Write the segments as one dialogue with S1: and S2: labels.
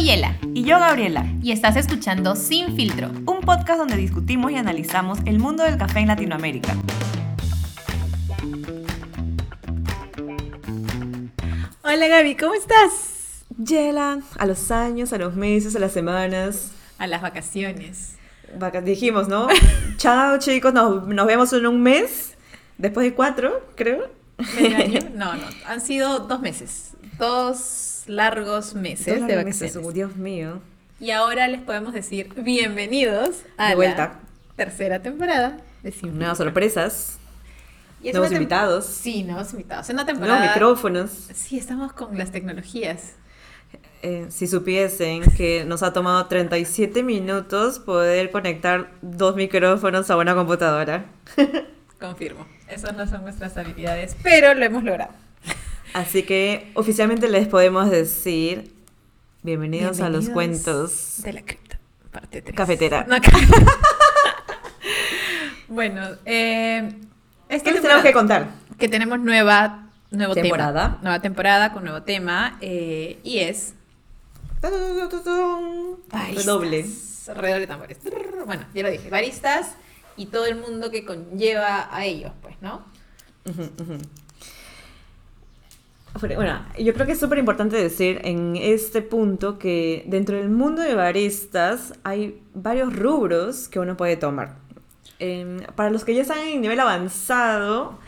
S1: soy Yela.
S2: Y yo, Gabriela.
S1: Y estás escuchando Sin Filtro.
S2: Un podcast donde discutimos y analizamos el mundo del café en Latinoamérica.
S1: Hola Gaby, ¿cómo estás?
S2: Yela, a los años, a los meses, a las semanas.
S1: A las vacaciones.
S2: Vaca- dijimos, ¿no? Chao chicos, nos, nos vemos en un mes. Después de cuatro, creo.
S1: ¿Medio año? No, no, han sido dos meses. Dos largos meses
S2: Dos
S1: de
S2: meses,
S1: vacaciones.
S2: oh, Dios mío.
S1: Y ahora les podemos decir bienvenidos a
S2: De vuelta.
S1: la tercera temporada de Sin
S2: Nuevas sorpresas,
S1: Y
S2: nuevos invitados,
S1: Sí, nuevos invitados. Es una temporada...
S2: nuevos micrófonos.
S1: Sí, estamos con las tecnologías.
S2: Eh, si supiesen que nos ha tomado 37 minutos poder conectar dos micrófonos a una computadora.
S1: Confirmo. Esas no son nuestras habilidades, pero lo hemos logrado.
S2: Así que oficialmente les podemos decir bienvenidos, a los
S1: Bienvenidos
S2: cuentos.
S1: de la cripta, parte 3.
S2: Cafetera.
S1: bueno, eh, esta
S2: ¿Qué les tenemos que contar?
S1: que tenemos nueva, nuevo
S2: Temporada.
S1: tema. Nueva temporada con nuevo tema eh, y es baristas.
S2: Redoble.
S1: Redoble tambores. Bueno, ya lo dije, baristas y todo el mundo que conlleva a ellos, pues, ¿no?
S2: Ujú, ujú. Bueno, yo creo que es súper importante decir en este punto que dentro del mundo de baristas hay varios rubros que uno puede tomar. Em, para los que ya están en nivel avanzado,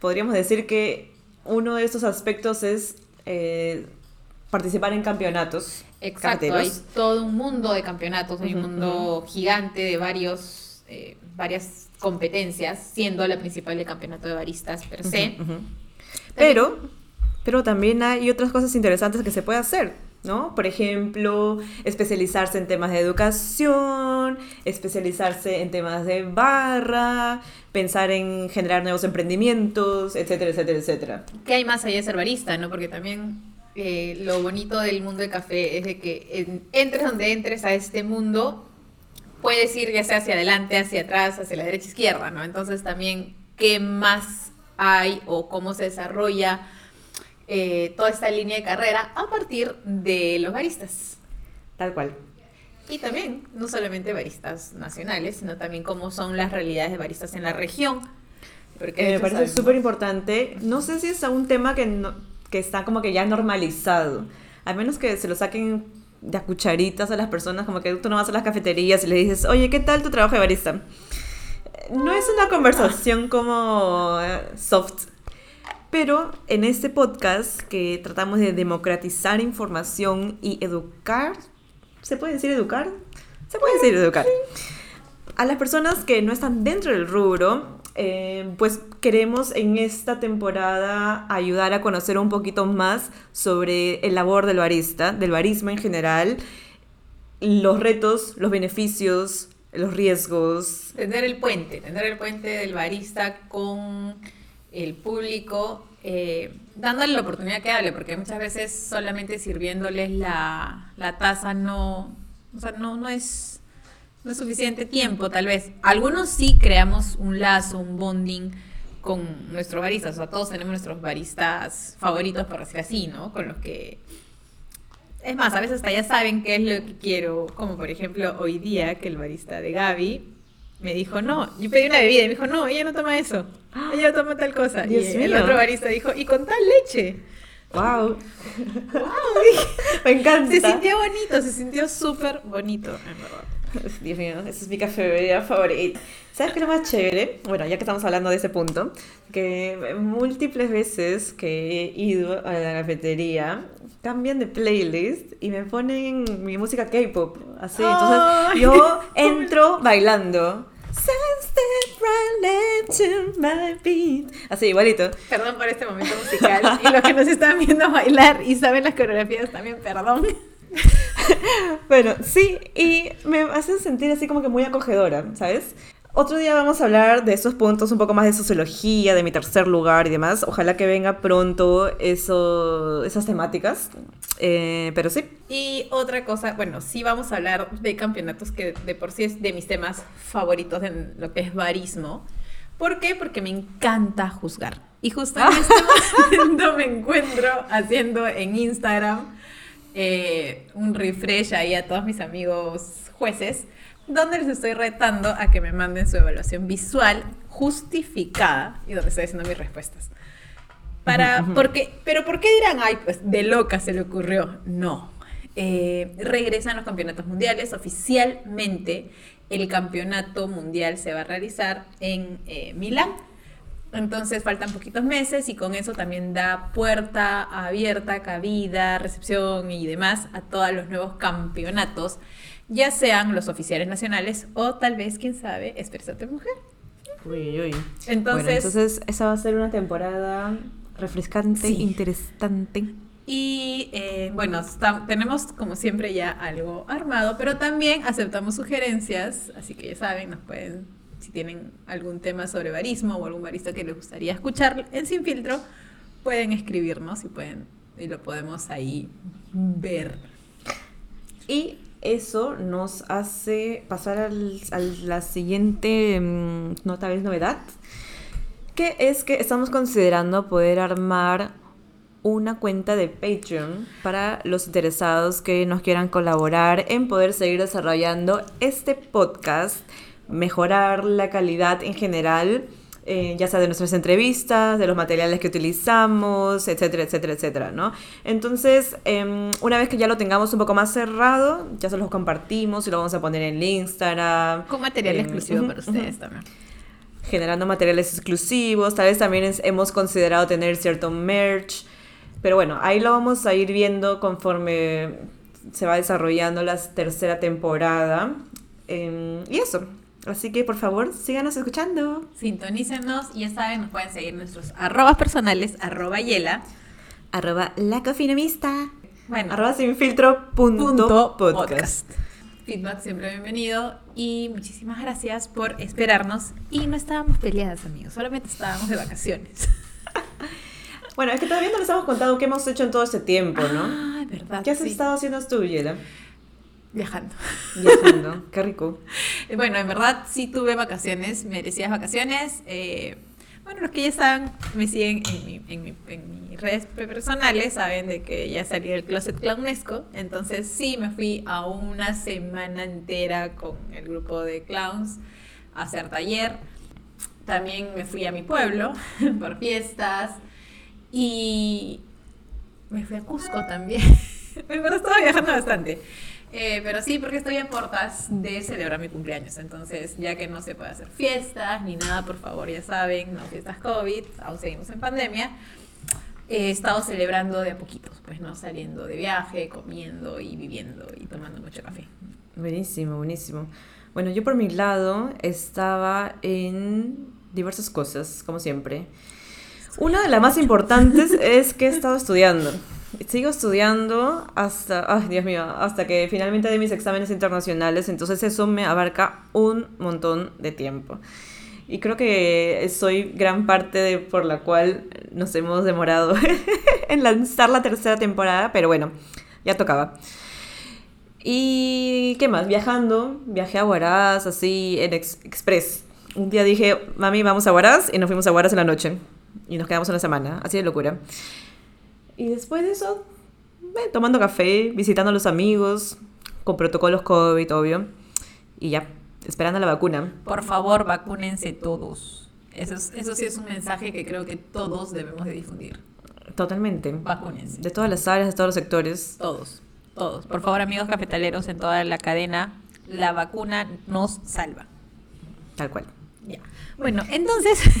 S2: podríamos decir que uno de estos aspectos es eh, participar en campeonatos
S1: Exacto, hay todo un mundo de campeonatos, hay un mundo gigante de varios, eh, varias competencias, siendo la principal el campeonato de baristas per se.
S2: Pero, pero también hay otras cosas interesantes que se puede hacer, ¿no? Por ejemplo, especializarse en temas de educación, especializarse en temas de barra, pensar en generar nuevos emprendimientos, etcétera, etcétera, etcétera.
S1: ¿Qué hay más allá de ser barista, no? Porque también eh, lo bonito del mundo del café es de que en- entres donde entres a este mundo, puedes ir ya sea hacia adelante, hacia atrás, hacia la derecha, izquierda, ¿no? Entonces también, ¿qué más hay o cómo se desarrolla eh, toda esta línea de carrera a partir de los baristas?
S2: Tal cual.
S1: Y también, no solamente baristas nacionales, sino también cómo son las realidades de baristas en la región. Porque
S2: Eh, me parece súper importante. No sé si es un tema que, no- que está como que ya normalizado. A menos que se lo saquen de a cucharitas a las personas, como que tú no vas a las cafeterías y le dices, oye, ¿qué tal tu trabajo de barista? Eh, No es una conversación como eh, soft. Pero en este podcast que tratamos de democratizar información y educar, ¿se puede decir educar? Se puede decir educar. A las personas que no están dentro del rubro, eh, pues queremos en esta temporada ayudar a conocer un poquito más sobre el labor del barista, del barismo en general, los retos, los beneficios, los riesgos.
S1: Tender el puente, tender el puente del barista con el público, eh, dándole la oportunidad que hable, porque muchas veces solamente sirviéndoles la, la taza no, o sea, no, no es, no es suficiente tiempo, tal vez. Algunos sí creamos un lazo, un bonding con nuestros baristas, o sea, todos tenemos nuestros baristas favoritos, por decir así, ¿no? Con los que es más, a veces hasta ya saben qué es lo que quiero, como por ejemplo hoy día que el barista de Gaby me dijo, no, yo pedí una bebida y me dijo, no, ella no toma eso, ella toma tal cosa.
S2: Dios
S1: y el
S2: mío.
S1: otro barista dijo, y con tal leche.
S2: ¡Wow!
S1: ¡Wow!
S2: Me encanta.
S1: Se sintió bonito, se sintió súper bonito, en verdad.
S2: Dios mío, esa es mi cafetería favorita. ¿Sabes qué es lo más chévere? Bueno, ya que estamos hablando de ese punto, que múltiples veces que he ido a la cafetería, cambian de playlist y me ponen mi música K-pop. Así, entonces yo entro bailando. Así, igualito.
S1: Perdón por este momento musical. Y los que nos están viendo bailar y saben las coreografías también, perdón.
S2: Bueno, sí, y me hacen sentir así como que muy acogedora, ¿sabes? Otro día vamos a hablar de esos puntos, un poco más de sociología, de mi tercer lugar y demás. Ojalá que venga pronto eso, esas temáticas. Eh, pero sí,
S1: Y otra cosa, bueno, sí vamos a hablar de campeonatos que de por sí es de mis temas favoritos en lo que es barismo. ¿Por qué? Porque me encanta juzgar. Y justo en este momento me encuentro haciendo en Instagram eh, un refresh ahí a todos mis amigos jueces, donde les estoy retando a que me manden su evaluación visual justificada y donde estoy haciendo mis respuestas. Para, porque, pero ¿por qué dirán, ay, pues de loca se le ocurrió? No. Eh, regresan los campeonatos mundiales. Oficialmente el campeonato mundial se va a realizar en eh, Milán. Entonces faltan poquitos meses y con eso también da puerta abierta, cabida, recepción y demás a todos los nuevos campeonatos, ya sean los oficiales nacionales o tal vez, quién sabe, Expresate Mujer.
S2: Uy, uy.
S1: Entonces,
S2: entonces esa va a ser una temporada refrescante,
S1: Sí.
S2: interesante.
S1: Y eh, bueno, tenemos como siempre ya algo armado, pero también aceptamos sugerencias, así que ya saben, nos pueden, si tienen algún tema sobre barismo o algún barista que les gustaría escuchar en Sin Filtro, pueden escribirnos y, pueden, y lo podemos ahí ver.
S2: Y eso nos hace pasar a la siguiente mm, no, tal vez novedad, que es que estamos considerando poder armar una cuenta de Patreon para los interesados que nos quieran colaborar en poder seguir desarrollando este podcast, mejorar la calidad en general, eh, ya sea de nuestras entrevistas, de los materiales que utilizamos, etcétera, etcétera, etcétera, ¿no? Entonces, em, una vez que ya lo tengamos un poco más cerrado, ya se los compartimos y lo vamos a poner en el Instagram.
S1: Con material
S2: em,
S1: exclusivo para ustedes también.
S2: generando materiales exclusivos. Tal vez también es- hemos considerado tener cierto merch. Pero bueno, ahí lo vamos a ir viendo conforme se va desarrollando la tercera temporada. Em, y eso. Así que por favor, síganos escuchando.
S1: Sintonícenos y ya saben, nos pueden seguir nuestros arrobas personales, arroba yela,
S2: Arroba la cofinomista.
S1: bueno,
S2: Arroba sin filtro punto
S1: punto
S2: podcast.
S1: podcast. Feedback siempre bienvenido y muchísimas gracias por esperarnos. Y no estábamos peleadas, amigos, solamente estábamos de vacaciones.
S2: Bueno, es que todavía no les hemos contado qué hemos hecho en todo este tiempo, ¿no?
S1: Ah, es verdad.
S2: ¿Qué has
S1: sí.
S2: estado haciendo tú, Yela?
S1: Viajando.
S2: Viajando. Qué rico.
S1: Bueno, en verdad sí tuve vacaciones, merecidas vacaciones. eh, bueno, los que ya saben, me siguen en, mi, en, mi- en mis redes personales, saben de que ya salí del closet clownesco. Entonces sí, me fui a una semana entera con el grupo de clowns a hacer taller. También me fui a mi pueblo por fiestas. Y me fui a Cusco también. En verdad estaba viajando bastante. Eh, pero sí, porque estoy a portas de celebrar mi cumpleaños. Entonces, ya que no se puede hacer fiestas ni nada, por favor, ya saben, no fiestas COVID, aún seguimos en pandemia. He estado celebrando de a poquitos, pues no saliendo de viaje, comiendo y viviendo y tomando mucho café.
S2: Buenísimo, buenísimo. Bueno, yo por mi lado estaba en diversas cosas, como siempre. Una de las más importantes es que he estado estudiando. Sigo estudiando hasta, ay Dios mío, hasta que finalmente dé mis exámenes internacionales, entonces eso me abarca un montón de tiempo. Y creo que soy gran parte de, por la cual nos hemos demorado en lanzar la tercera temporada, pero bueno, ya tocaba. ¿Y qué más? Viajando, viajé a Huaraz, así, en ex- Express. Un día dije, mami, vamos a Huaraz, y nos fuimos a Huaraz en la noche. Y nos quedamos una semana, así de locura. Y después de eso, eh, tomando café, visitando a los amigos, con protocolos COVID, obvio. Y ya, esperando la vacuna.
S1: Por favor, vacúnense todos. Eso, es- eso sí es un mensaje que creo que todos debemos de difundir.
S2: Totalmente.
S1: Vacúnense.
S2: De todas las áreas, de todos los sectores.
S1: Todos, todos. Por favor, amigos cafetaleros en toda la cadena, la vacuna nos salva.
S2: Tal cual.
S1: Ya. Bueno, entonces,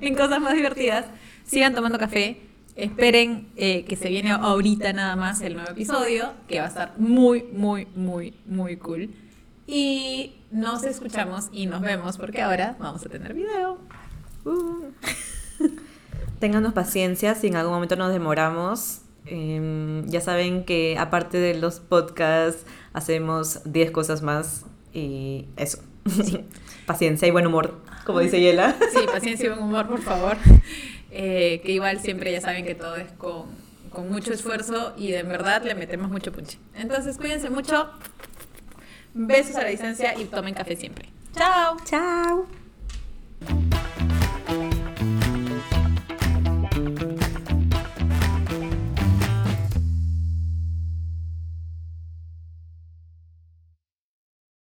S1: en cosas más divertidas, sigan tomando café. Esperen eh, que se viene ahorita nada más el nuevo episodio, que va a estar muy, muy, muy, muy cool. Y nos escuchamos y nos vemos porque ahora vamos a tener video.
S2: Uh. Ténganos paciencia si en algún momento nos demoramos. Em, ya saben que aparte de los podcasts hacemos 10 cosas más y eso. paciencia y buen humor, como dice Yela.
S1: Sí, paciencia y buen humor, por favor. Eh, que igual siempre ya saben que todo es con, con mucho esfuerzo y de verdad le metemos mucho punche. Entonces cuídense mucho. Besos a la distancia y tomen café siempre. Chao.
S2: Chao.